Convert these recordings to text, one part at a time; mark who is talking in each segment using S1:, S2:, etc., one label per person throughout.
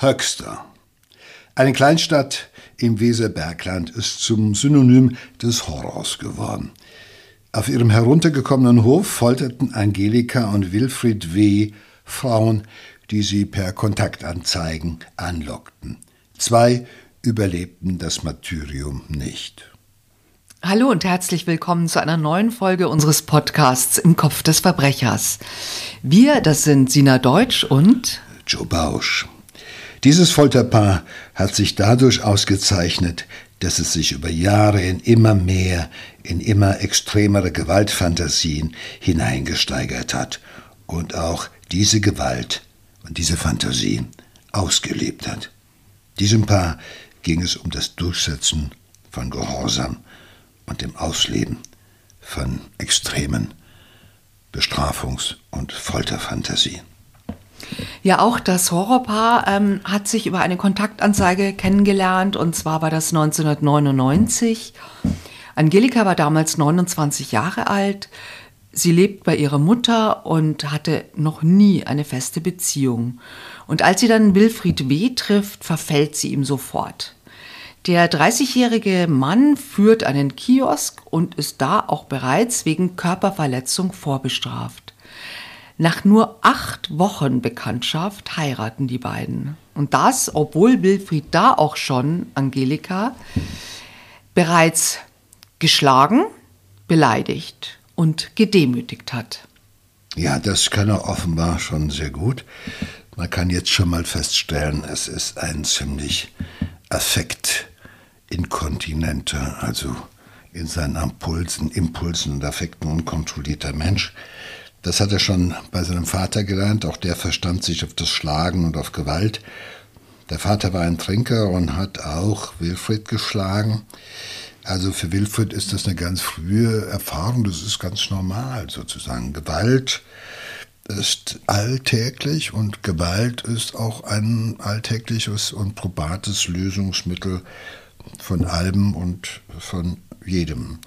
S1: Höxter. Eine Kleinstadt im Weserbergland ist zum Synonym des Horrors geworden. Auf ihrem heruntergekommenen Hof folterten Angelika und Wilfried W. Frauen, die sie per Kontaktanzeigen anlockten. Zwei überlebten das Martyrium nicht.
S2: Hallo und herzlich willkommen zu einer neuen Folge unseres Podcasts Im Kopf des Verbrechers. Wir, das sind Sina Deutsch und
S1: Joe Bausch. Dieses Folterpaar hat sich dadurch ausgezeichnet, dass es sich über Jahre in immer mehr, in immer extremere Gewaltfantasien hineingesteigert hat und auch diese Gewalt und diese Fantasien ausgelebt hat. Diesem Paar ging es um das Durchsetzen von Gehorsam und dem Ausleben von extremen Bestrafungs- und Folterfantasien.
S2: Ja, auch das Horrorpaar ähm, hat sich über eine Kontaktanzeige kennengelernt und zwar war das 1999. Angelika war damals 29 Jahre alt. Sie lebt bei ihrer Mutter und hatte noch nie eine feste Beziehung. Und als sie dann Wilfried W. trifft, verfällt sie ihm sofort. Der 30-jährige Mann führt einen Kiosk und ist da auch bereits wegen Körperverletzung vorbestraft. Nach nur acht Wochen Bekanntschaft heiraten die beiden. Und das, obwohl Wilfried da auch schon Angelika bereits geschlagen, beleidigt und gedemütigt hat.
S1: Ja, das kann er offenbar schon sehr gut. Man kann jetzt schon mal feststellen, es ist ein ziemlich affektinkontinenter, also in seinen Impulsen, Impulsen und Affekten unkontrollierter Mensch. Das hat er schon bei seinem Vater gelernt. Auch der verstand sich auf das Schlagen und auf Gewalt. Der Vater war ein Trinker und hat auch Wilfried geschlagen. Also für Wilfried ist das eine ganz frühe Erfahrung. Das ist ganz normal sozusagen. Gewalt ist alltäglich und Gewalt ist auch ein alltägliches und probates Lösungsmittel von allem und von jedem.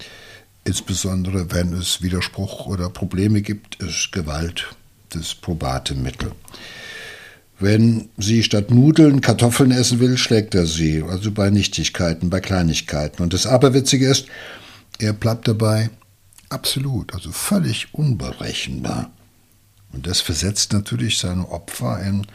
S1: Insbesondere wenn es Widerspruch oder Probleme gibt, ist Gewalt das probate Mittel. Wenn sie statt Nudeln Kartoffeln essen will, schlägt er sie, also bei Nichtigkeiten, bei Kleinigkeiten. Und das Aberwitzige ist, er bleibt dabei absolut, also völlig unberechenbar. Und das versetzt natürlich seine Opfer in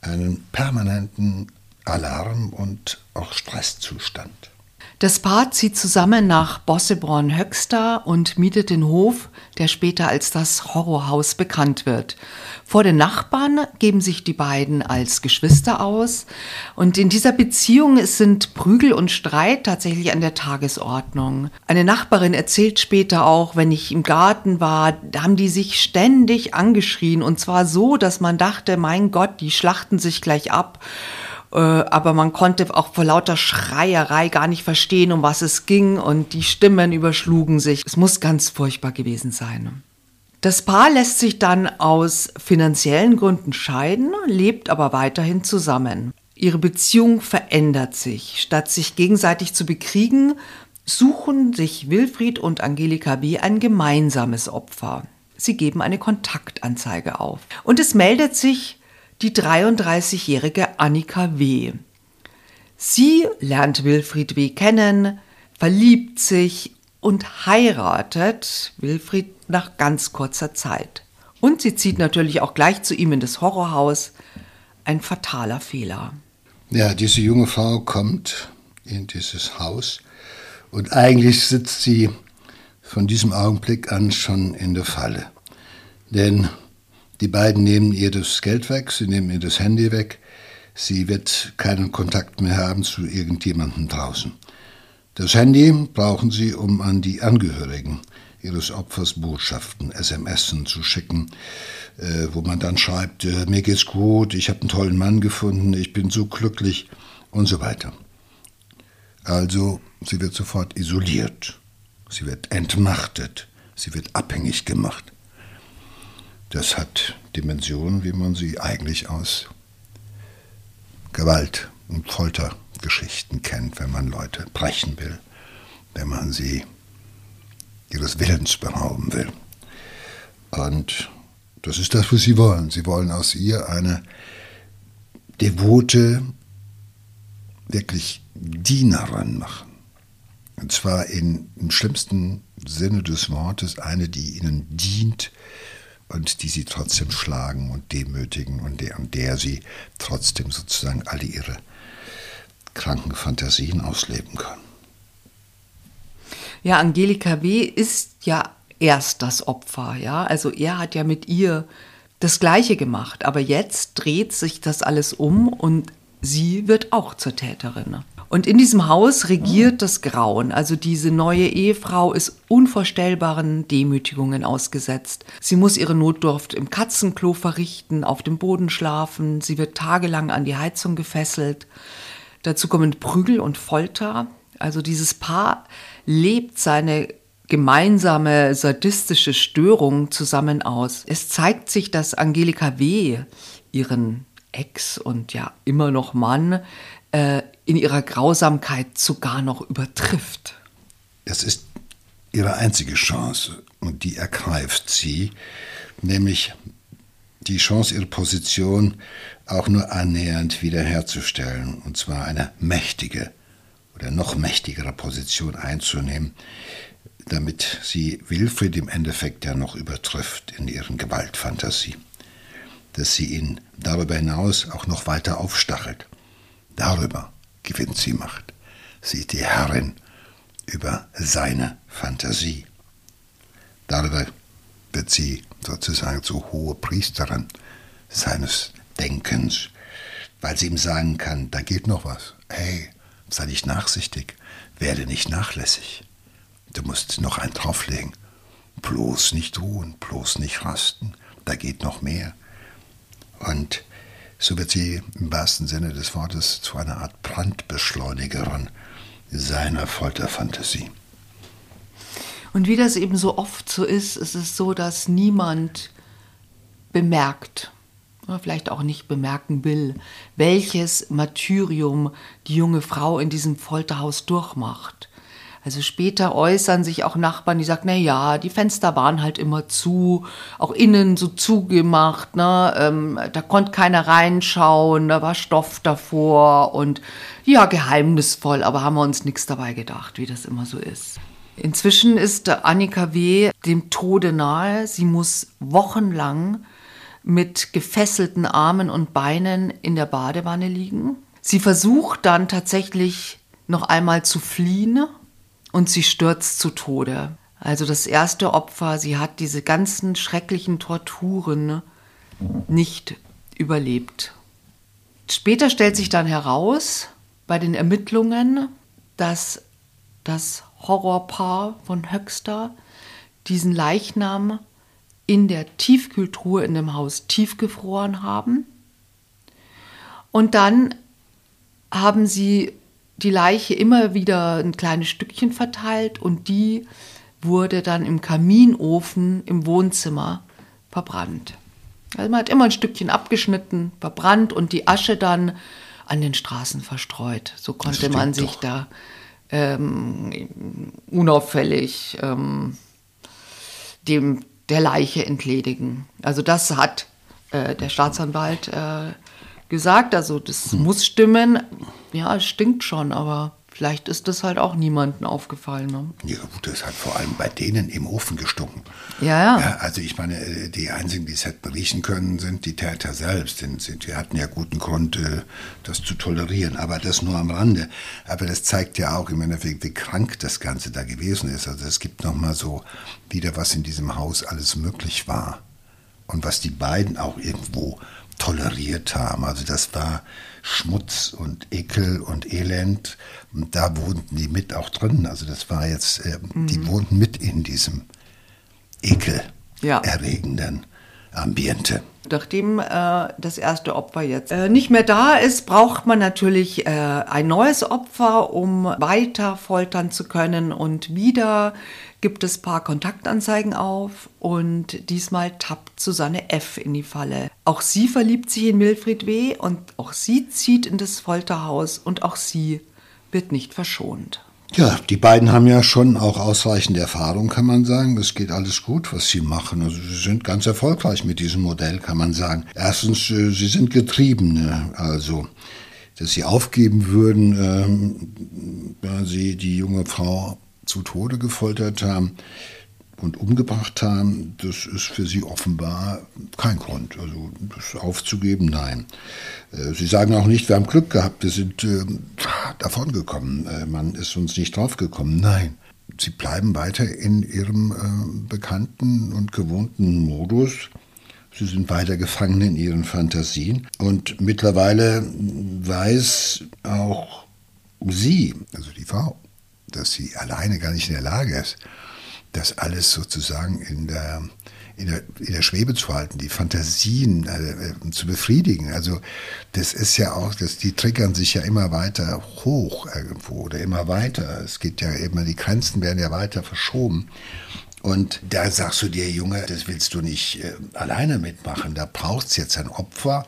S1: einen permanenten Alarm- und auch Stresszustand.
S2: Das Paar zieht zusammen nach Bosseborn-Höxter und mietet den Hof, der später als das Horrorhaus bekannt wird. Vor den Nachbarn geben sich die beiden als Geschwister aus und in dieser Beziehung sind Prügel und Streit tatsächlich an der Tagesordnung. Eine Nachbarin erzählt später auch, wenn ich im Garten war, haben die sich ständig angeschrien und zwar so, dass man dachte, mein Gott, die schlachten sich gleich ab. Äh, aber man konnte auch vor lauter Schreierei gar nicht verstehen, um was es ging und die Stimmen überschlugen sich. Es muss ganz furchtbar gewesen sein. Das Paar lässt sich dann aus finanziellen Gründen scheiden, lebt aber weiterhin zusammen. Ihre Beziehung verändert sich. Statt sich gegenseitig zu bekriegen, suchen sich Wilfried und Angelika B. ein gemeinsames Opfer. Sie geben eine Kontaktanzeige auf. Und es meldet sich die 33-jährige Annika W. Sie lernt Wilfried W. kennen, verliebt sich und heiratet Wilfried nach ganz kurzer Zeit. Und sie zieht natürlich auch gleich zu ihm in das Horrorhaus. Ein fataler Fehler.
S1: Ja, diese junge Frau kommt in dieses Haus und eigentlich sitzt sie von diesem Augenblick an schon in der Falle. Denn die beiden nehmen ihr das Geld weg, sie nehmen ihr das Handy weg. Sie wird keinen Kontakt mehr haben zu irgendjemandem draußen. Das Handy brauchen sie, um an die Angehörigen ihres Opfers Botschaften, SMS zu schicken, äh, wo man dann schreibt, äh, mir geht's gut, ich habe einen tollen Mann gefunden, ich bin so glücklich und so weiter. Also sie wird sofort isoliert, sie wird entmachtet, sie wird abhängig gemacht. Das hat Dimensionen, wie man sie eigentlich aus Gewalt- und Foltergeschichten kennt, wenn man Leute brechen will, wenn man sie ihres Willens berauben will. Und das ist das, was sie wollen. Sie wollen aus ihr eine devote, wirklich Dienerin machen. Und zwar in, im schlimmsten Sinne des Wortes eine, die ihnen dient und die sie trotzdem schlagen und demütigen und der, und der sie trotzdem sozusagen alle ihre kranken Fantasien ausleben können.
S2: Ja, Angelika W. ist ja erst das Opfer, ja. Also er hat ja mit ihr das Gleiche gemacht, aber jetzt dreht sich das alles um und sie wird auch zur Täterin. Und in diesem Haus regiert das Grauen. Also diese neue Ehefrau ist unvorstellbaren Demütigungen ausgesetzt. Sie muss ihre Notdurft im Katzenklo verrichten, auf dem Boden schlafen. Sie wird tagelang an die Heizung gefesselt. Dazu kommen Prügel und Folter. Also dieses Paar lebt seine gemeinsame sadistische Störung zusammen aus. Es zeigt sich, dass Angelika W. ihren Ex und ja immer noch Mann äh, in ihrer Grausamkeit sogar noch übertrifft.
S1: Es ist ihre einzige Chance und die ergreift sie, nämlich die Chance, ihre Position auch nur annähernd wiederherzustellen, und zwar eine mächtige oder noch mächtigere Position einzunehmen, damit sie Wilfried im Endeffekt ja noch übertrifft in ihren Gewaltfantasie. Dass sie ihn darüber hinaus auch noch weiter aufstachelt. Darüber gewinnt sie Macht. Sie ist die Herrin über seine Fantasie. Darüber wird sie sozusagen zur hohe Priesterin seines Denkens, weil sie ihm sagen kann, da geht noch was. Hey, sei nicht nachsichtig, werde nicht nachlässig. Du musst noch einen drauflegen. Bloß nicht ruhen, bloß nicht rasten, da geht noch mehr. Und so wird sie im wahrsten Sinne des Wortes zu einer Art Brandbeschleunigerin seiner Folterfantasie.
S2: Und wie das eben so oft so ist, ist es so, dass niemand bemerkt, vielleicht auch nicht bemerken will, welches Martyrium die junge Frau in diesem Folterhaus durchmacht. Also später äußern sich auch Nachbarn, die sagen, na ja, die Fenster waren halt immer zu, auch innen so zugemacht, ne? Ähm, da konnte keiner reinschauen, da war Stoff davor und ja, geheimnisvoll, aber haben wir uns nichts dabei gedacht, wie das immer so ist. Inzwischen ist Annika W. dem Tode nahe. Sie muss wochenlang mit gefesselten Armen und Beinen in der Badewanne liegen. Sie versucht dann tatsächlich noch einmal zu fliehen und sie stürzt zu Tode. Also das erste Opfer, sie hat diese ganzen schrecklichen Torturen nicht überlebt. Später stellt sich dann heraus bei den Ermittlungen, dass das Horrorpaar von Höxter diesen Leichnam in der Tiefkühltruhe in dem Haus tiefgefroren haben. Und dann haben sie die Leiche immer wieder ein kleines Stückchen verteilt und die wurde dann im Kaminofen im Wohnzimmer verbrannt. Also man hat immer ein Stückchen abgeschnitten, verbrannt und die Asche dann an den Straßen verstreut. So konnte man sich doch. da ähm, unauffällig ähm, dem der Leiche entledigen. Also das hat äh, der Staatsanwalt äh, gesagt. Also das hm. muss stimmen. Ja, es stinkt schon, aber vielleicht ist das halt auch niemandem aufgefallen. Ne?
S1: Ja gut, das hat vor allem bei denen im Ofen gestunken.
S2: Ja, ja.
S1: ja also ich meine, äh, die einzigen, die es hätten riechen können, sind die Täter selbst. Denn wir hatten ja guten Grund, äh, das zu tolerieren. Aber das nur am Rande. Aber das zeigt ja auch im Endeffekt, wie krank das Ganze da gewesen ist. Also es gibt nochmal so wieder, was in diesem Haus alles möglich war. Und was die beiden auch irgendwo toleriert haben. Also das war Schmutz und Ekel und Elend. Und da wohnten die mit auch drin. Also das war jetzt, äh, mhm. die wohnten mit in diesem ekelerregenden ja. Ambiente.
S2: Nachdem äh, das erste Opfer jetzt äh, nicht mehr da ist, braucht man natürlich äh, ein neues Opfer, um weiter foltern zu können. Und wieder gibt es paar Kontaktanzeigen auf und diesmal tappt Susanne F. in die Falle. Auch sie verliebt sich in Wilfried W. und auch sie zieht in das Folterhaus und auch sie wird nicht verschont.
S1: Ja, die beiden haben ja schon auch ausreichend Erfahrung, kann man sagen. Es geht alles gut, was sie machen. Also sie sind ganz erfolgreich mit diesem Modell, kann man sagen. Erstens, äh, sie sind Getriebene. Also, dass sie aufgeben würden, ähm, da sie die junge Frau zu Tode gefoltert haben und umgebracht haben, das ist für sie offenbar kein Grund. Also das aufzugeben, nein. Äh, sie sagen auch nicht, wir haben Glück gehabt, wir sind äh, davongekommen, äh, man ist uns nicht draufgekommen. Nein. Sie bleiben weiter in ihrem äh, bekannten und gewohnten Modus. Sie sind weiter gefangen in ihren Fantasien. Und mittlerweile weiß auch sie, also die Frau, dass sie alleine gar nicht in der Lage ist, das alles sozusagen in der, in der, in der Schwebe zu halten, die Fantasien äh, zu befriedigen. Also das ist ja auch, dass die triggern sich ja immer weiter hoch irgendwo oder immer weiter. Es geht ja immer, die Grenzen werden ja weiter verschoben. Und da sagst du dir, Junge, das willst du nicht äh, alleine mitmachen. Da braucht es jetzt ein Opfer,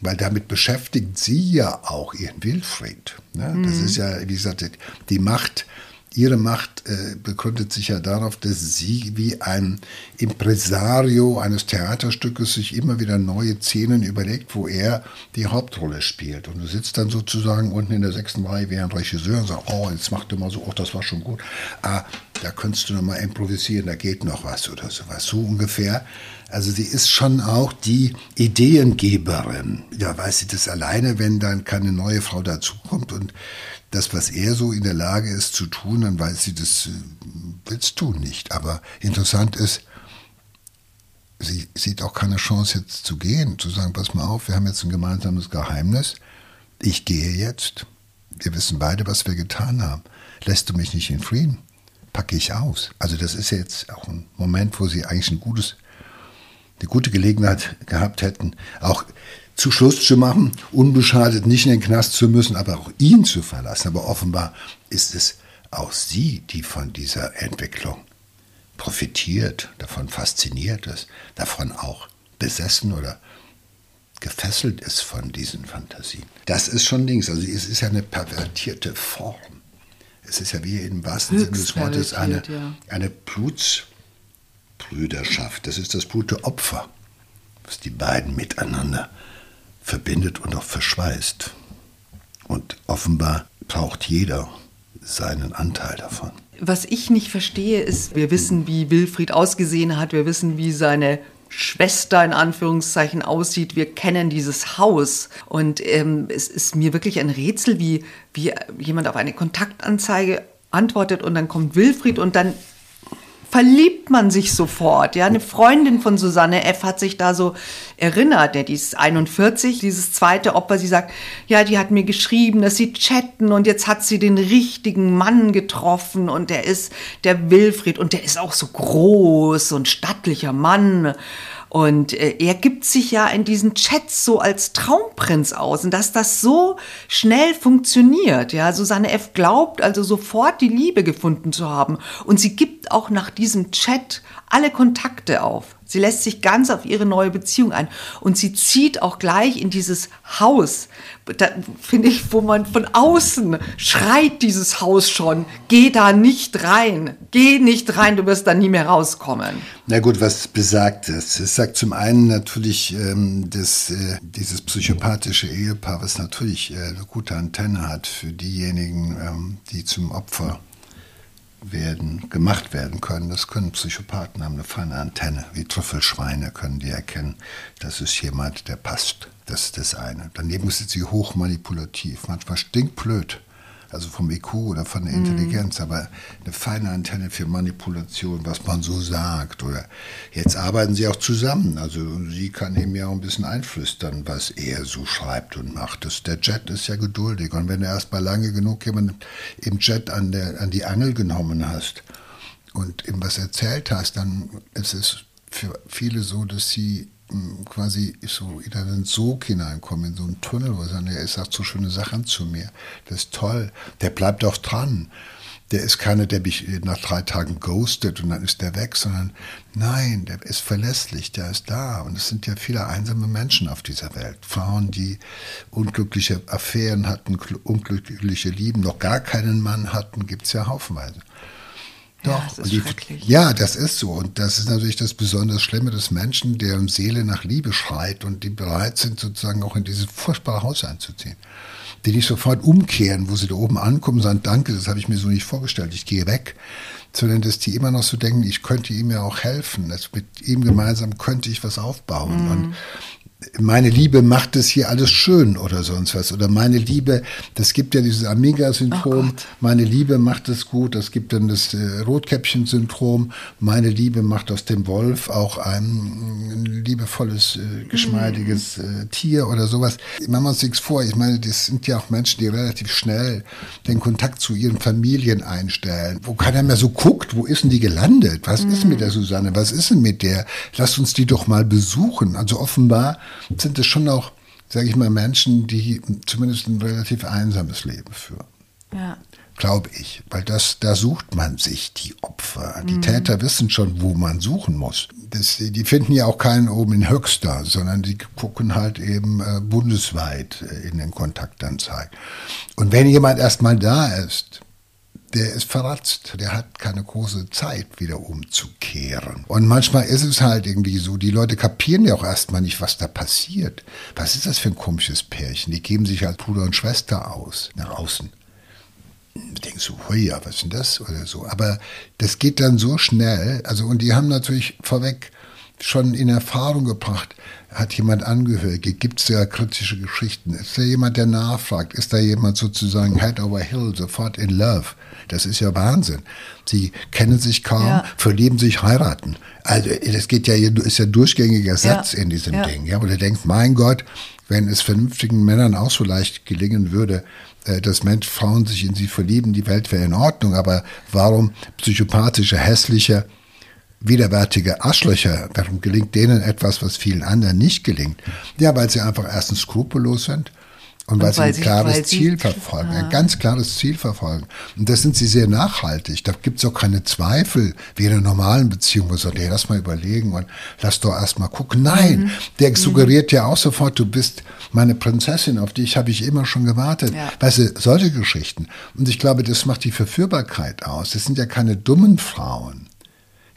S1: weil damit beschäftigt sie ja auch ihren Wilfried. Ne? Mhm. Das ist ja, wie gesagt, die Macht Ihre Macht äh, begründet sich ja darauf, dass Sie wie ein Impresario eines Theaterstückes sich immer wieder neue Szenen überlegt, wo er die Hauptrolle spielt. Und du sitzt dann sozusagen unten in der sechsten Reihe wie ein Regisseur und sagst, oh, jetzt mach du mal so, oh, das war schon gut. Ah, da könntest du noch mal improvisieren, da geht noch was oder sowas. So ungefähr. Also sie ist schon auch die Ideengeberin. Ja, weiß sie das alleine, wenn dann keine neue Frau dazukommt und das, was er so in der Lage ist zu tun, dann weiß sie, das äh, willst du nicht. Aber interessant ist, sie sieht auch keine Chance jetzt zu gehen, zu sagen, pass mal auf, wir haben jetzt ein gemeinsames Geheimnis, ich gehe jetzt, wir wissen beide, was wir getan haben. Lässt du mich nicht in Frieden, packe ich aus. Also das ist jetzt auch ein Moment, wo sie eigentlich ein gutes, eine gute Gelegenheit gehabt hätten, auch zu Schluss zu machen, unbeschadet nicht in den Knast zu müssen, aber auch ihn zu verlassen. Aber offenbar ist es auch sie, die von dieser Entwicklung profitiert, davon fasziniert ist, davon auch besessen oder gefesselt ist von diesen Fantasien. Das ist schon links. Also es ist ja eine pervertierte Form. Es ist ja wie im wahrsten Sinne des Wortes eine, ja. eine Blutsbrüderschaft. Das ist das Opfer, was die beiden miteinander verbindet und auch verschweißt. Und offenbar braucht jeder seinen Anteil davon.
S2: Was ich nicht verstehe, ist, wir wissen, wie Wilfried ausgesehen hat, wir wissen, wie seine Schwester in Anführungszeichen aussieht. Wir kennen dieses Haus. Und ähm, es ist mir wirklich ein Rätsel, wie, wie jemand auf eine Kontaktanzeige antwortet und dann kommt Wilfried und dann verliebt man sich sofort. Ja, eine Freundin von Susanne F. hat sich da so erinnert, der die ist 41, dieses zweite Opfer, sie sagt, ja, die hat mir geschrieben, dass sie chatten und jetzt hat sie den richtigen Mann getroffen und der ist der Wilfried und der ist auch so groß und stattlicher Mann. Und äh, er gibt sich ja in diesen Chats so als Traumprinz aus und dass das so schnell funktioniert. Ja, Susanne F. glaubt also sofort die Liebe gefunden zu haben und sie gibt auch nach diesem Chat alle Kontakte auf. Sie lässt sich ganz auf ihre neue Beziehung ein und sie zieht auch gleich in dieses Haus. Da finde ich, wo man von außen schreit dieses Haus schon, geh da nicht rein, geh nicht rein, du wirst da nie mehr rauskommen.
S1: Na gut, was besagt es? Es sagt zum einen natürlich, ähm, dass äh, dieses psychopathische Ehepaar, was natürlich äh, eine gute Antenne hat für diejenigen, ähm, die zum Opfer werden, gemacht werden können. Das können Psychopathen haben eine feine Antenne, wie Trüffelschweine können die erkennen. Das ist jemand, der passt. Das ist das eine. Daneben sind sie hochmanipulativ, manchmal stinkblöd also vom IQ oder von der mhm. Intelligenz, mhm. aber eine feine Antenne für Manipulation, was man so sagt. Oder jetzt arbeiten sie auch zusammen. Also sie kann ihm ja auch ein bisschen einflüstern, was er so schreibt und macht. Das, der Jet ist ja geduldig. Und wenn du erst mal lange genug jemanden im Jet an, der, an die Angel genommen hast und ihm was erzählt hast, dann ist es für viele so, dass sie quasi so in einen Sog hineinkommen, in so einen Tunnel, wo er sagt, er sagt so schöne Sachen zu mir. Das ist toll. Der bleibt auch dran. der ist keiner, der mich nach drei Tagen ghostet und dann ist der weg, sondern nein, der ist verlässlich, der ist da. Und es sind ja viele einsame Menschen auf dieser Welt. Frauen, die unglückliche Affären hatten, unglückliche Lieben, noch gar keinen Mann hatten, gibt es ja haufenweise. Doch, ja, das die, ja, das ist so. Und das ist natürlich das besonders Schlimme des Menschen, deren Seele nach Liebe schreit und die bereit sind, sozusagen auch in dieses furchtbare Haus einzuziehen die nicht sofort umkehren, wo sie da oben ankommen und sagen, danke, das habe ich mir so nicht vorgestellt, ich gehe weg, sondern dass die immer noch so denken, ich könnte ihm ja auch helfen, dass mit ihm gemeinsam könnte ich was aufbauen. Mhm. Und meine Liebe macht es hier alles schön oder sonst was. Oder meine Liebe, das gibt ja dieses Amiga-Syndrom, oh meine Liebe macht es gut. Das gibt dann das äh, Rotkäppchen-Syndrom. Meine Liebe macht aus dem Wolf auch ein, liebevolles, äh, geschmeidiges äh, Tier oder sowas. Machen wir uns nichts vor. Ich meine, das sind ja auch Menschen, die relativ schnell den Kontakt zu ihren Familien einstellen. Wo keiner mehr so guckt, wo ist denn die gelandet? Was mhm. ist mit der Susanne? Was ist denn mit der? Lass uns die doch mal besuchen. Also offenbar sind es schon auch, sage ich mal, Menschen, die zumindest ein relativ einsames Leben führen. Ja. Glaube ich. Weil das, da sucht man sich die Opfer. Die mhm. Täter wissen schon, wo man suchen muss. Das, die finden ja auch keinen oben in Höxter, sondern die gucken halt eben äh, bundesweit äh, in den Kontaktanzeigen. Und wenn jemand erstmal da ist, der ist verratzt. Der hat keine große Zeit, wieder umzukehren. Und manchmal ist es halt irgendwie so, die Leute kapieren ja auch erstmal nicht, was da passiert. Was ist das für ein komisches Pärchen? Die geben sich als Bruder und Schwester aus, nach außen. Ich denke so, hui, was ist denn das? Oder so. Aber das geht dann so schnell. Also, und die haben natürlich vorweg schon in Erfahrung gebracht, hat jemand Angehörige, gibt es ja kritische Geschichten, ist da jemand, der nachfragt, ist da jemand sozusagen head over hill, sofort in love. Das ist ja Wahnsinn. Sie kennen sich kaum, ja. verlieben sich, heiraten. Also das geht ja, ist ja durchgängiger Satz ja. in diesem ja. Ding. Ja, wo du denkst, mein Gott, wenn es vernünftigen Männern auch so leicht gelingen würde, äh, dass Mensch, Frauen sich in sie verlieben, die Welt wäre in Ordnung. Aber warum psychopathische, hässliche, widerwärtige Arschlöcher, warum gelingt denen etwas, was vielen anderen nicht gelingt? Ja, weil sie einfach erstens skrupellos sind und, weil, sie ein klares Ziel verfolgen, ein ganz klares Ziel verfolgen. Und das sind sie sehr nachhaltig. Da gibt es auch keine Zweifel, wie in einer normalen Beziehung, wo sagt, hey, lass mal überlegen und lass doch erst mal gucken. Nein, mhm. der mhm. suggeriert mhm. ja auch sofort, du bist meine Prinzessin, auf dich habe ich immer schon gewartet. Ja. Weißt du, solche Geschichten. Und ich glaube, das macht die Verführbarkeit aus. Das sind ja keine dummen Frauen.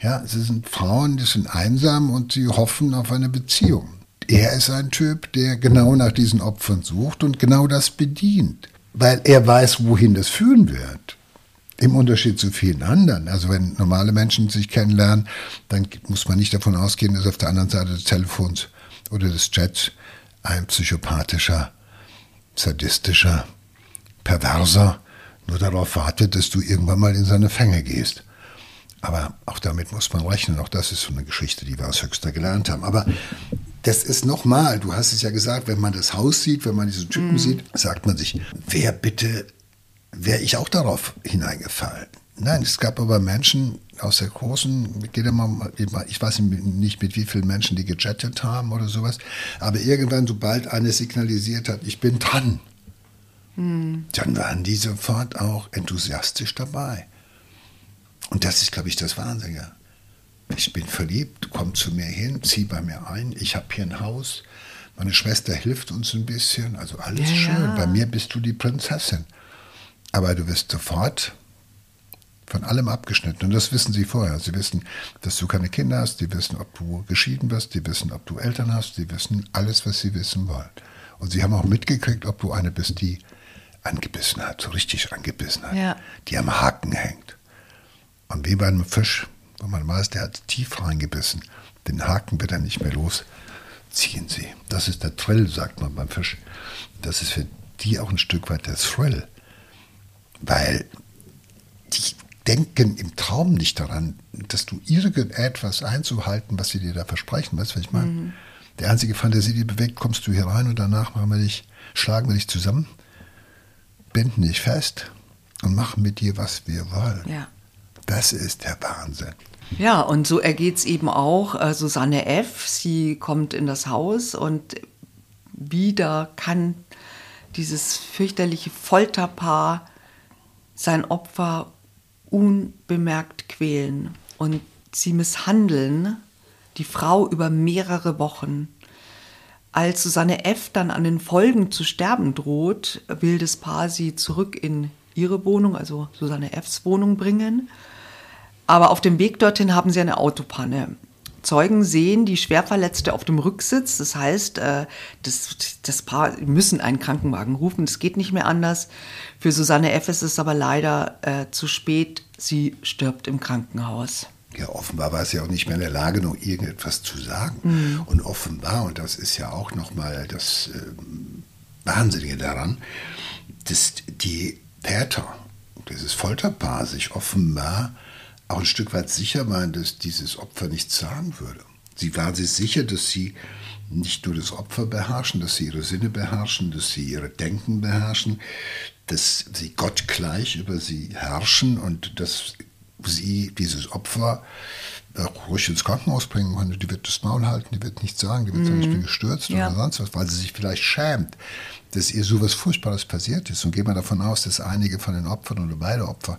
S1: Ja, sie sind Frauen, die sind einsam und sie hoffen auf eine Beziehung er ist ein Typ, der genau nach diesen Opfern sucht und genau das bedient, weil er weiß, wohin das führen wird. Im Unterschied zu vielen anderen. Also wenn normale Menschen sich kennenlernen, dann muss man nicht davon ausgehen, dass auf der anderen Seite des Telefons oder des Chats ein psychopathischer, sadistischer, perverser nur darauf wartet, dass du irgendwann mal in seine Fänge gehst. Aber auch damit muss man rechnen. Auch das ist so eine Geschichte, die wir aus Höchster gelernt haben. Aber das ist nochmal, du hast es ja gesagt, wenn man das Haus sieht, wenn man diese Typen mhm. sieht, sagt man sich, wer bitte, wäre ich auch darauf hineingefallen? Nein, es gab aber Menschen aus der großen, ich weiß nicht mit wie vielen Menschen die gechattet haben oder sowas, aber irgendwann, sobald eine signalisiert hat, ich bin dran, mhm. dann waren die sofort auch enthusiastisch dabei. Und das ist, glaube ich, das Wahnsinnige ich bin verliebt, komm zu mir hin, zieh bei mir ein, ich habe hier ein Haus, meine Schwester hilft uns ein bisschen, also alles ja, schön. Ja. Bei mir bist du die Prinzessin. Aber du wirst sofort von allem abgeschnitten. Und das wissen sie vorher. Sie wissen, dass du keine Kinder hast, die wissen, ob du geschieden bist, die wissen, ob du Eltern hast, die wissen alles, was sie wissen wollen. Und sie haben auch mitgekriegt, ob du eine bist, die angebissen hat, so richtig angebissen hat, ja. die am Haken hängt. Und wie bei einem Fisch, und man weiß, der hat tief reingebissen. Den Haken wird er nicht mehr los. Ziehen sie. Das ist der Thrill, sagt man beim Fisch. Das ist für die auch ein Stück weit der Thrill. Weil die denken im Traum nicht daran, dass du irgendetwas einzuhalten, was sie dir da versprechen. Weißt du, was ich meine? Mhm. Der einzige Fantasie, die bewegt, kommst du hier rein und danach machen wir dich, schlagen wir dich zusammen, binden dich fest und machen mit dir, was wir wollen. Ja. Das ist der Wahnsinn.
S2: Ja, und so ergeht es eben auch äh, Susanne F. Sie kommt in das Haus und wieder kann dieses fürchterliche Folterpaar sein Opfer unbemerkt quälen und sie misshandeln die Frau über mehrere Wochen. Als Susanne F. dann an den Folgen zu sterben droht, will das Paar sie zurück in ihre Wohnung, also Susanne F.s Wohnung bringen. Aber auf dem Weg dorthin haben sie eine Autopanne. Zeugen sehen die Schwerverletzte auf dem Rücksitz. Das heißt, äh, das, das Paar müssen einen Krankenwagen rufen. Das geht nicht mehr anders. Für Susanne F. ist es aber leider äh, zu spät. Sie stirbt im Krankenhaus.
S1: Ja, offenbar war sie auch nicht mehr in der Lage, noch irgendetwas zu sagen. Mhm. Und offenbar, und das ist ja auch nochmal das äh, Wahnsinnige daran, dass die Täter, dieses Folterpaar, sich offenbar auch ein Stück weit sicher waren, dass dieses Opfer nichts sagen würde. Sie waren sich sicher, dass sie nicht nur das Opfer beherrschen, dass sie ihre Sinne beherrschen, dass sie ihre Denken beherrschen, dass sie Gott gleich über sie herrschen und dass sie dieses Opfer ruhig ins Krankenhaus bringen kann. Die wird das Maul halten, die wird nichts sagen, die wird mhm. gestürzt ja. oder sonst was, weil sie sich vielleicht schämt, dass ihr so was Furchtbares passiert ist. Und gehen wir davon aus, dass einige von den Opfern oder beide Opfer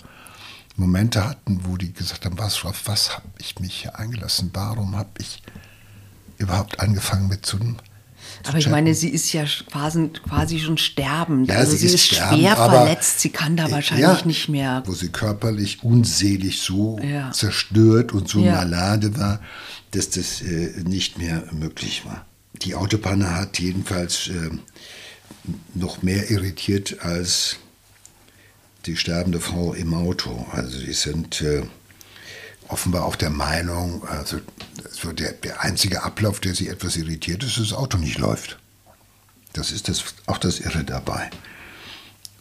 S1: Momente hatten, wo die gesagt haben, was, auf was habe ich mich hier eingelassen? Warum habe ich überhaupt angefangen mit einem
S2: aber ich meine, sie ist ja quasi, quasi schon sterbend. Ja, also sie, sie ist, sterben, schwer verletzt, sie kann da wahrscheinlich ja, nicht mehr.
S1: Wo sie körperlich unselig so ja. zerstört und so malade war, dass das äh, nicht mehr möglich war. Die Autopanne hat jedenfalls äh, noch mehr irritiert als die sterbende Frau im Auto. Also die sind äh, offenbar auch der Meinung, also so der, der einzige Ablauf, der sie etwas irritiert, ist, dass das Auto nicht läuft. Das ist das, auch das Irre dabei.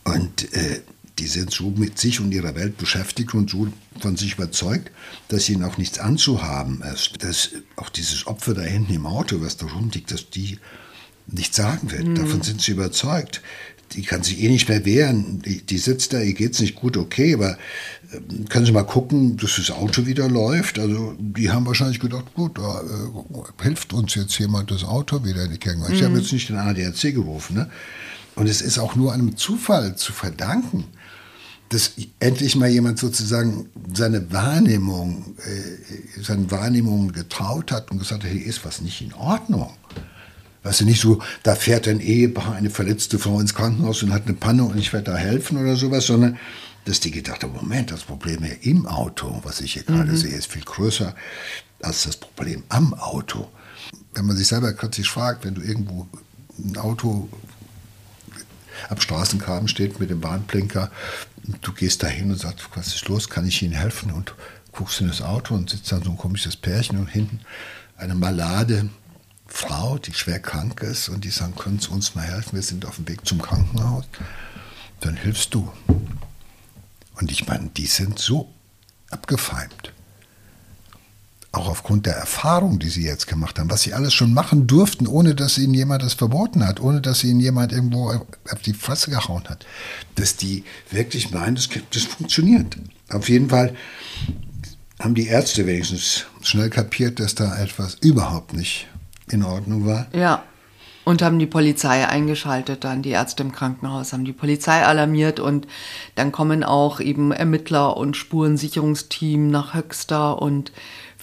S1: Und äh, die sind so mit sich und ihrer Welt beschäftigt und so von sich überzeugt, dass ihnen auch nichts anzuhaben ist. Dass auch dieses Opfer da hinten im Auto, was da rumliegt, dass die nichts sagen wird. Mhm. Davon sind sie überzeugt die kann sich eh nicht mehr wehren. Die, die sitzt da, ihr geht's nicht gut, okay, aber äh, können Sie mal gucken, dass das Auto wieder läuft? Also die haben wahrscheinlich gedacht, gut, da äh, hilft uns jetzt jemand das Auto wieder in die Gänge. Ich mhm. habe jetzt nicht den ADAC gerufen. Ne? Und es ist auch nur einem Zufall zu verdanken, dass endlich mal jemand sozusagen seine Wahrnehmung, äh, seinen Wahrnehmungen getraut hat und gesagt hat, hier ist was nicht in Ordnung. Weißt du, nicht so, da fährt ein Ehepaar, eine verletzte Frau ins Krankenhaus und hat eine Panne und ich werde da helfen oder sowas, sondern dass die gedacht haben, Moment, das Problem hier im Auto, was ich hier gerade mhm. sehe, ist viel größer als das Problem am Auto. Wenn man sich selber kürzlich fragt, wenn du irgendwo ein Auto am Straßengraben steht mit dem Bahnblinker, du gehst da hin und sagst, was ist los, kann ich Ihnen helfen? Und guckst in das Auto und sitzt dann so ein komisches Pärchen und hinten eine Malade, Frau, die schwer krank ist und die sagen, können Sie uns mal helfen, wir sind auf dem Weg zum Krankenhaus, dann hilfst du. Und ich meine, die sind so abgefeimt. Auch aufgrund der Erfahrung, die sie jetzt gemacht haben, was sie alles schon machen durften, ohne dass ihnen jemand das verboten hat, ohne dass ihnen jemand irgendwo auf die Fresse gehauen hat, dass die wirklich meinen, das, das funktioniert. Auf jeden Fall haben die Ärzte wenigstens schnell kapiert, dass da etwas überhaupt nicht in Ordnung war.
S2: Ja. Und haben die Polizei eingeschaltet, dann die Ärzte im Krankenhaus haben die Polizei alarmiert und dann kommen auch eben Ermittler und Spurensicherungsteam nach Höxter und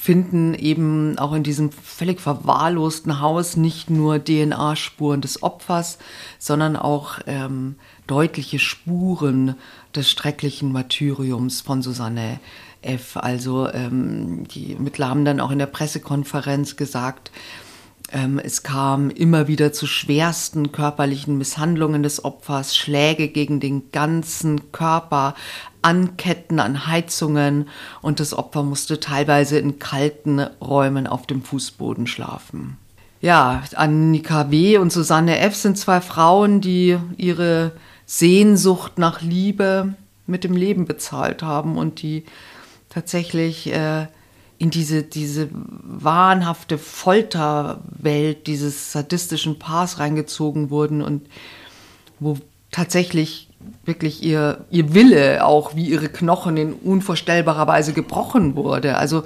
S2: finden eben auch in diesem völlig verwahrlosten Haus nicht nur DNA-Spuren des Opfers, sondern auch ähm, deutliche Spuren des schrecklichen Martyriums von Susanne F. Also ähm, die Ermittler haben dann auch in der Pressekonferenz gesagt, es kam immer wieder zu schwersten körperlichen Misshandlungen des Opfers, Schläge gegen den ganzen Körper, Anketten an Heizungen und das Opfer musste teilweise in kalten Räumen auf dem Fußboden schlafen. Ja, Annika W. und Susanne F. sind zwei Frauen, die ihre Sehnsucht nach Liebe mit dem Leben bezahlt haben und die tatsächlich äh, in diese, diese wahnhafte Folterwelt dieses sadistischen Paars reingezogen wurden und wo tatsächlich wirklich ihr, ihr Wille, auch wie ihre Knochen in unvorstellbarer Weise gebrochen wurde. Also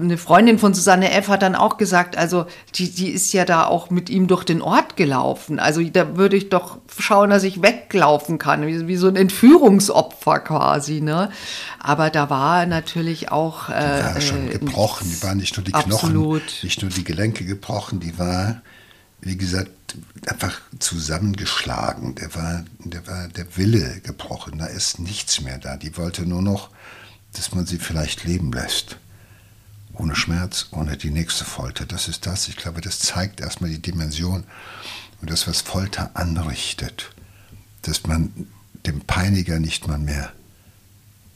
S2: eine Freundin von Susanne F. hat dann auch gesagt, also die, die ist ja da auch mit ihm durch den Ort gelaufen. Also da würde ich doch schauen, dass ich weglaufen kann, wie, wie so ein Entführungsopfer quasi. Ne? Aber da war natürlich auch...
S1: Äh, die war schon äh, gebrochen, die war nicht nur die absolut. Knochen, nicht nur die Gelenke gebrochen, die war wie gesagt, einfach zusammengeschlagen. Der war, der war der Wille gebrochen. Da ist nichts mehr da. Die wollte nur noch, dass man sie vielleicht leben lässt. Ohne Schmerz, ohne die nächste Folter. Das ist das. Ich glaube, das zeigt erstmal die Dimension und das, was Folter anrichtet. Dass man dem Peiniger nicht mal mehr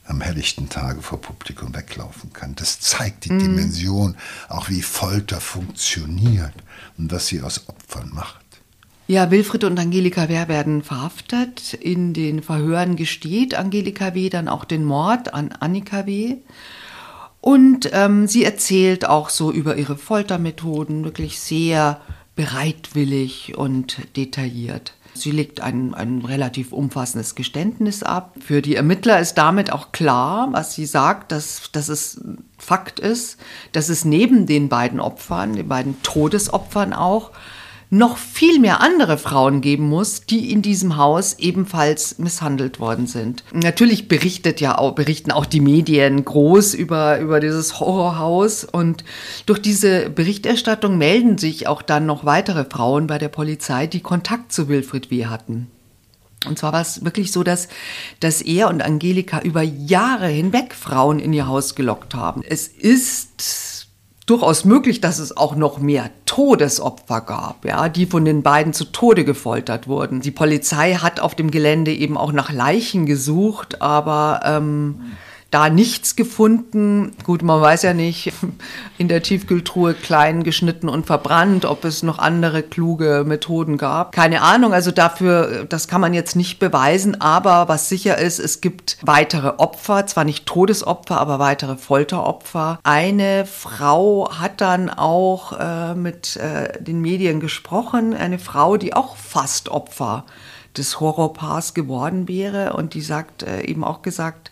S1: am helllichten Tage vor Publikum weglaufen kann. Das zeigt die mhm. Dimension, auch wie Folter funktioniert und was sie aus Opfern macht.
S2: Ja, Wilfried und Angelika Wehr werden verhaftet. In den Verhören gesteht Angelika W. dann auch den Mord an Annika W. Und ähm, sie erzählt auch so über ihre Foltermethoden, wirklich sehr bereitwillig und detailliert. Sie legt ein, ein relativ umfassendes Geständnis ab. Für die Ermittler ist damit auch klar, was sie sagt, dass, dass es Fakt ist, dass es neben den beiden Opfern, den beiden Todesopfern auch, noch viel mehr andere Frauen geben muss, die in diesem Haus ebenfalls misshandelt worden sind. Natürlich berichtet ja auch, berichten auch die Medien groß über, über dieses Horrorhaus und durch diese Berichterstattung melden sich auch dann noch weitere Frauen bei der Polizei, die Kontakt zu Wilfried W. hatten. Und zwar war es wirklich so, dass, dass er und Angelika über Jahre hinweg Frauen in ihr Haus gelockt haben. Es ist durchaus möglich, dass es auch noch mehr Todesopfer gab, ja, die von den beiden zu Tode gefoltert wurden. Die Polizei hat auf dem Gelände eben auch nach Leichen gesucht, aber ähm, da nichts gefunden. Gut, man weiß ja nicht, in der Tiefkühltruhe klein geschnitten und verbrannt, ob es noch andere kluge Methoden gab. Keine Ahnung, also dafür, das kann man jetzt nicht beweisen, aber was sicher ist, es gibt weitere Opfer, zwar nicht Todesopfer, aber weitere Folteropfer. Eine Frau hat dann auch äh, mit äh, den Medien gesprochen, eine Frau, die auch fast Opfer des Horrorpaars geworden wäre und die sagt äh, eben auch gesagt,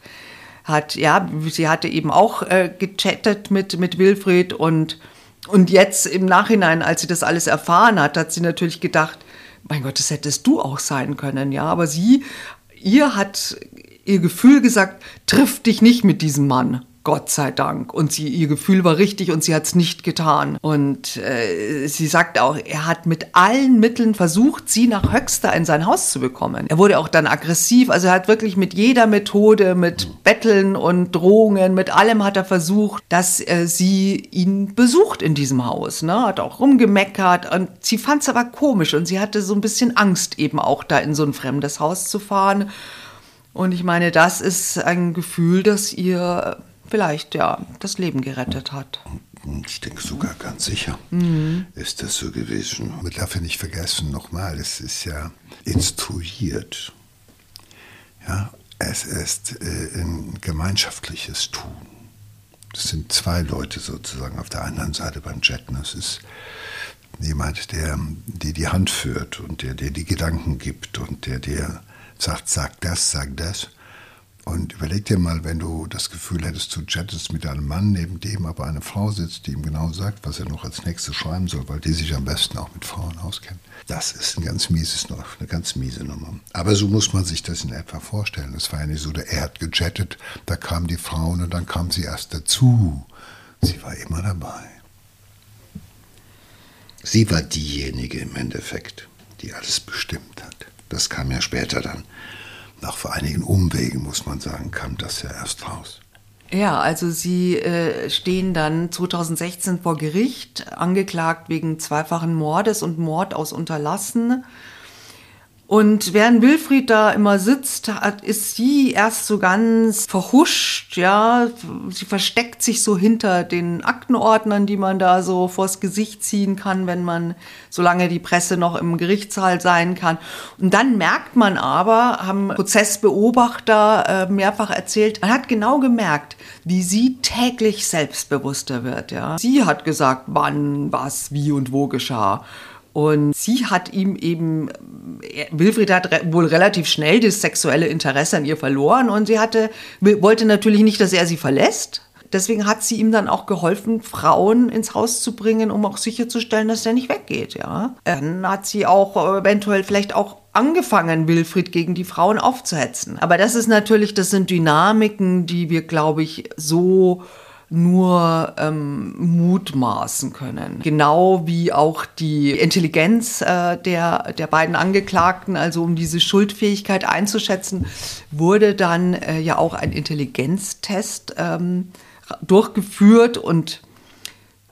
S2: hat, ja, sie hatte eben auch äh, gechattet mit, mit Wilfried und, und jetzt im Nachhinein, als sie das alles erfahren hat, hat sie natürlich gedacht, mein Gott, das hättest du auch sein können, ja, aber sie, ihr hat ihr Gefühl gesagt, triff dich nicht mit diesem Mann. Gott sei Dank. Und sie, ihr Gefühl war richtig und sie hat es nicht getan. Und äh, sie sagt auch, er hat mit allen Mitteln versucht, sie nach Höxter in sein Haus zu bekommen. Er wurde auch dann aggressiv. Also er hat wirklich mit jeder Methode, mit Betteln und Drohungen, mit allem hat er versucht, dass äh, sie ihn besucht in diesem Haus. Ne? Hat auch rumgemeckert und sie fand es aber komisch und sie hatte so ein bisschen Angst, eben auch da in so ein fremdes Haus zu fahren. Und ich meine, das ist ein Gefühl, das ihr vielleicht ja das Leben gerettet hat.
S1: Ich denke sogar ganz sicher mhm. ist das so gewesen. Man darf ja nicht vergessen, nochmal, es ist ja instruiert. Ja, es ist äh, ein gemeinschaftliches Tun. Das sind zwei Leute sozusagen auf der anderen Seite beim Jetten. Es ist jemand, der dir die Hand führt und der dir die Gedanken gibt und der dir sagt, sag das, sag das. Und überleg dir mal, wenn du das Gefühl hättest, du chattest mit einem Mann, neben dem aber eine Frau sitzt, die ihm genau sagt, was er noch als nächstes schreiben soll, weil die sich am besten auch mit Frauen auskennt. Das ist ein ganz mieses, eine ganz miese Nummer. Aber so muss man sich das in etwa vorstellen. Es war ja nicht so, er hat gechattet, da kamen die Frauen und dann kam sie erst dazu. Sie war immer dabei. Sie war diejenige im Endeffekt, die alles bestimmt hat. Das kam ja später dann nach einigen Umwegen, muss man sagen, kam das ja erst raus.
S2: Ja, also Sie äh, stehen dann 2016 vor Gericht, angeklagt wegen zweifachen Mordes und Mord aus Unterlassen. Und während Wilfried da immer sitzt, hat, ist sie erst so ganz verhuscht, ja. Sie versteckt sich so hinter den Aktenordnern, die man da so vors Gesicht ziehen kann, wenn man, solange die Presse noch im Gerichtssaal sein kann. Und dann merkt man aber, haben Prozessbeobachter äh, mehrfach erzählt, man hat genau gemerkt, wie sie täglich selbstbewusster wird, ja. Sie hat gesagt, wann, was, wie und wo geschah. Und sie hat ihm eben, Wilfried hat re wohl relativ schnell das sexuelle Interesse an ihr verloren und sie hatte, wollte natürlich nicht, dass er sie verlässt. Deswegen hat sie ihm dann auch geholfen, Frauen ins Haus zu bringen, um auch sicherzustellen, dass er nicht weggeht. Ja. Dann hat sie auch eventuell vielleicht auch angefangen, Wilfried gegen die Frauen aufzuhetzen. Aber das ist natürlich, das sind Dynamiken, die wir, glaube ich, so nur ähm, mutmaßen können. Genau wie auch die Intelligenz äh, der, der beiden Angeklagten, also um diese Schuldfähigkeit einzuschätzen, wurde dann äh, ja auch ein Intelligenztest ähm, durchgeführt und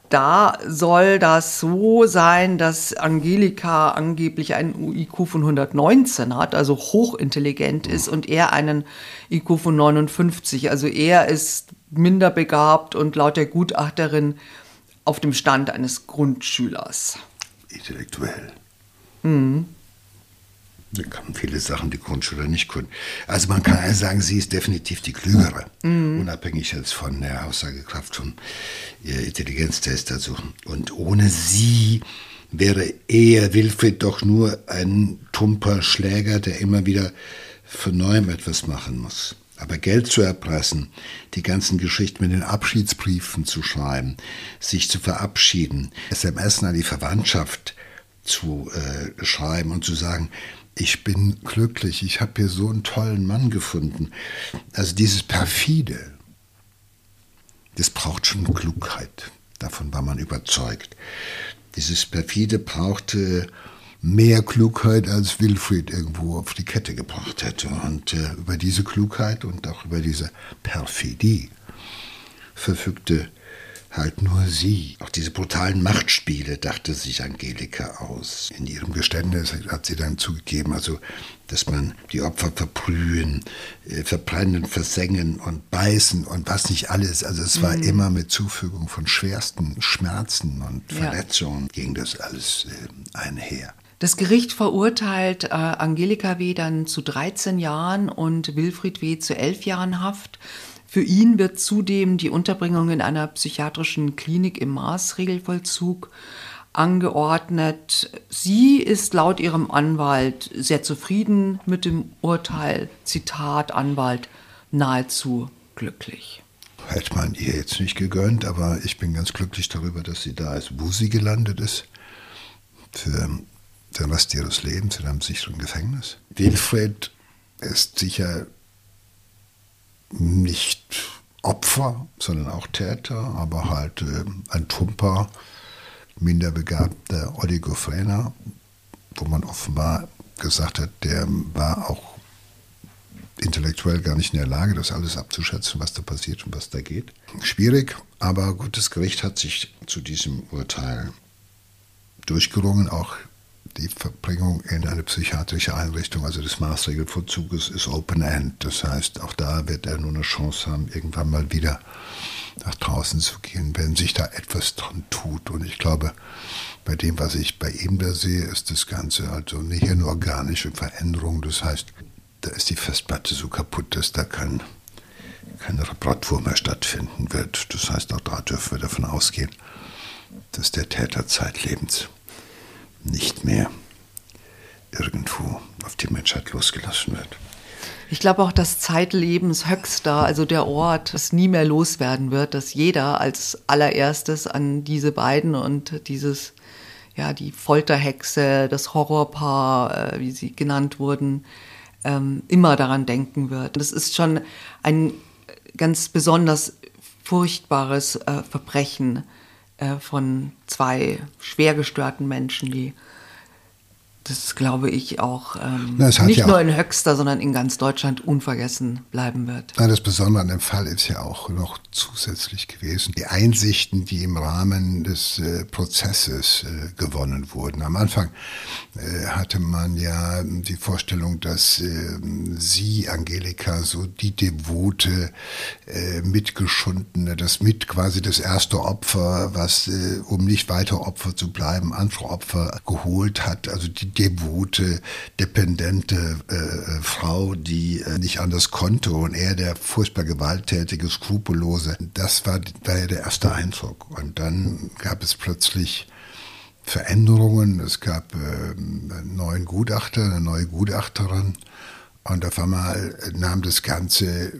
S2: da soll das so sein, dass Angelika angeblich einen IQ von 119 hat, also hochintelligent ist und er einen IQ von 59. Also er ist minder begabt und laut der Gutachterin auf dem Stand eines Grundschülers.
S1: Intellektuell. Mhm. Da kann viele Sachen die Grundschüler nicht können. Also man kann also sagen, sie ist definitiv die Klügere, mhm. unabhängig jetzt von der Aussagekraft vom Intelligenztest. Also, und ohne sie wäre eher Wilfried doch nur ein tumper Schläger, der immer wieder von neuem etwas machen muss. Aber Geld zu erpressen, die ganzen Geschichten mit den Abschiedsbriefen zu schreiben, sich zu verabschieden, SMS an die Verwandtschaft zu äh, schreiben und zu sagen, ich bin glücklich, ich habe hier so einen tollen Mann gefunden. Also dieses perfide, das braucht schon Klugheit. Davon war man überzeugt. Dieses perfide brauchte mehr Klugheit, als Wilfried irgendwo auf die Kette gebracht hätte. Und äh, über diese Klugheit und auch über diese Perfidie verfügte halt nur sie. Auch diese brutalen Machtspiele dachte sich Angelika aus. In ihrem Geständnis hat sie dann zugegeben, also dass man die Opfer verbrühen, äh, verbrennen, versengen und beißen und was nicht alles. Also es war mhm. immer mit Zufügung von schwersten Schmerzen und Verletzungen ja. ging das alles äh, einher.
S2: Das Gericht verurteilt äh, Angelika W. dann zu 13 Jahren und Wilfried W. zu 11 Jahren Haft. Für ihn wird zudem die Unterbringung in einer psychiatrischen Klinik im Maßregelvollzug angeordnet. Sie ist laut ihrem Anwalt sehr zufrieden mit dem Urteil. Zitat Anwalt, nahezu glücklich.
S1: Hätte man ihr jetzt nicht gegönnt, aber ich bin ganz glücklich darüber, dass sie da ist, wo sie gelandet ist. Für den Rest ihres Lebens in einem sicheren Gefängnis. Wilfred ist sicher nicht Opfer, sondern auch Täter, aber halt äh, ein tumper, minder begabter Oligophrena, wo man offenbar gesagt hat, der war auch intellektuell gar nicht in der Lage, das alles abzuschätzen, was da passiert und was da geht. Schwierig, aber gut, das Gericht hat sich zu diesem Urteil durchgerungen, auch die Verbringung in eine psychiatrische Einrichtung, also des Maßregelvorzuges, ist Open-End. Das heißt, auch da wird er nur eine Chance haben, irgendwann mal wieder nach draußen zu gehen, wenn sich da etwas dran tut. Und ich glaube, bei dem, was ich bei ihm da sehe, ist das Ganze also nicht eine organische Veränderung. Das heißt, da ist die Festplatte so kaputt, dass da kein, keine Reparatur mehr stattfinden wird. Das heißt, auch da dürfen wir davon ausgehen, dass der Täter zeitlebens nicht mehr irgendwo auf die Menschheit losgelassen wird.
S2: Ich glaube auch, dass Zeitlebens höchster, also der Ort, das nie mehr loswerden wird, dass jeder als allererstes an diese beiden und dieses, ja, die Folterhexe, das Horrorpaar, äh, wie sie genannt wurden, ähm, immer daran denken wird. Das ist schon ein ganz besonders furchtbares äh, Verbrechen äh, von zwei schwer gestörten Menschen, die das glaube ich auch ähm, Na, nicht ja nur auch, in Höxter, sondern in ganz Deutschland unvergessen bleiben wird.
S1: Na, das Besondere an dem Fall ist ja auch noch zusätzlich gewesen, die Einsichten, die im Rahmen des äh, Prozesses äh, gewonnen wurden. Am Anfang äh, hatte man ja die Vorstellung, dass ähm, sie, Angelika, so die devote, äh, mitgeschundene, das mit quasi das erste Opfer, was, äh, um nicht weiter Opfer zu bleiben, andere Opfer geholt hat, also die devote, dependente äh, äh, Frau, die äh, nicht anders konnte und er der furchtbar gewalttätige, skrupellose. Das war, war ja der erste Eindruck. Und dann gab es plötzlich Veränderungen. Es gab äh, einen neuen Gutachter, eine neue Gutachterin. Und auf einmal nahm das Ganze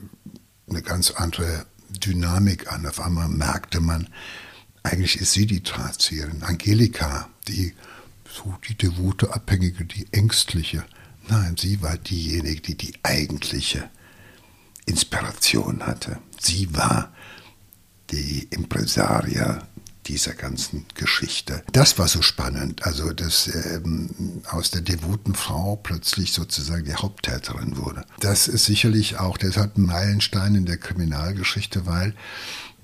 S1: eine ganz andere Dynamik an. Auf einmal merkte man, eigentlich ist sie die Drahtzieherin, Angelika, die so die devote Abhängige, die ängstliche. Nein, sie war diejenige, die die eigentliche Inspiration hatte. Sie war die Impresaria dieser ganzen Geschichte. Das war so spannend, also dass ähm, aus der devoten Frau plötzlich sozusagen die Haupttäterin wurde. Das ist sicherlich auch deshalb ein Meilenstein in der Kriminalgeschichte, weil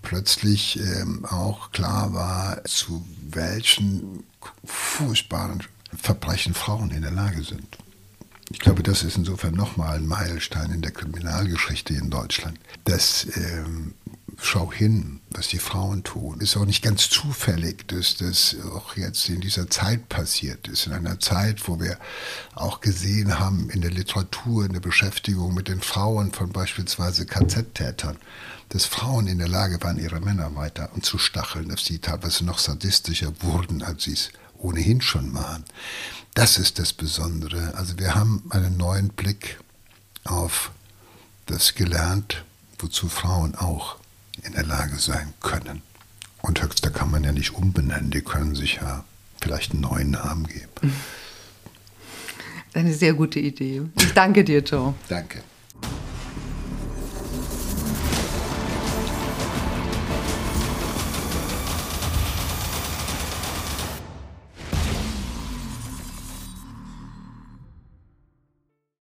S1: plötzlich ähm, auch klar war, zu welchen furchtbaren Verbrechen Frauen in der Lage sind. Ich glaube, das ist insofern nochmal ein Meilenstein in der Kriminalgeschichte in Deutschland. Das ähm, schau hin, was die Frauen tun. Ist auch nicht ganz zufällig, dass das auch jetzt in dieser Zeit passiert ist. In einer Zeit, wo wir auch gesehen haben in der Literatur, in der Beschäftigung mit den Frauen von beispielsweise KZ-Tätern, dass Frauen in der Lage waren, ihre Männer weiter und zu stacheln, dass sie teilweise noch sadistischer wurden, als sie es ohnehin schon waren. Das ist das Besondere. Also wir haben einen neuen Blick auf das gelernt, wozu Frauen auch in der Lage sein können. Und Höxter kann man ja nicht umbenennen, die können sich ja vielleicht einen neuen Namen geben.
S2: Eine sehr gute Idee. Ich danke dir, Joe.
S1: Danke.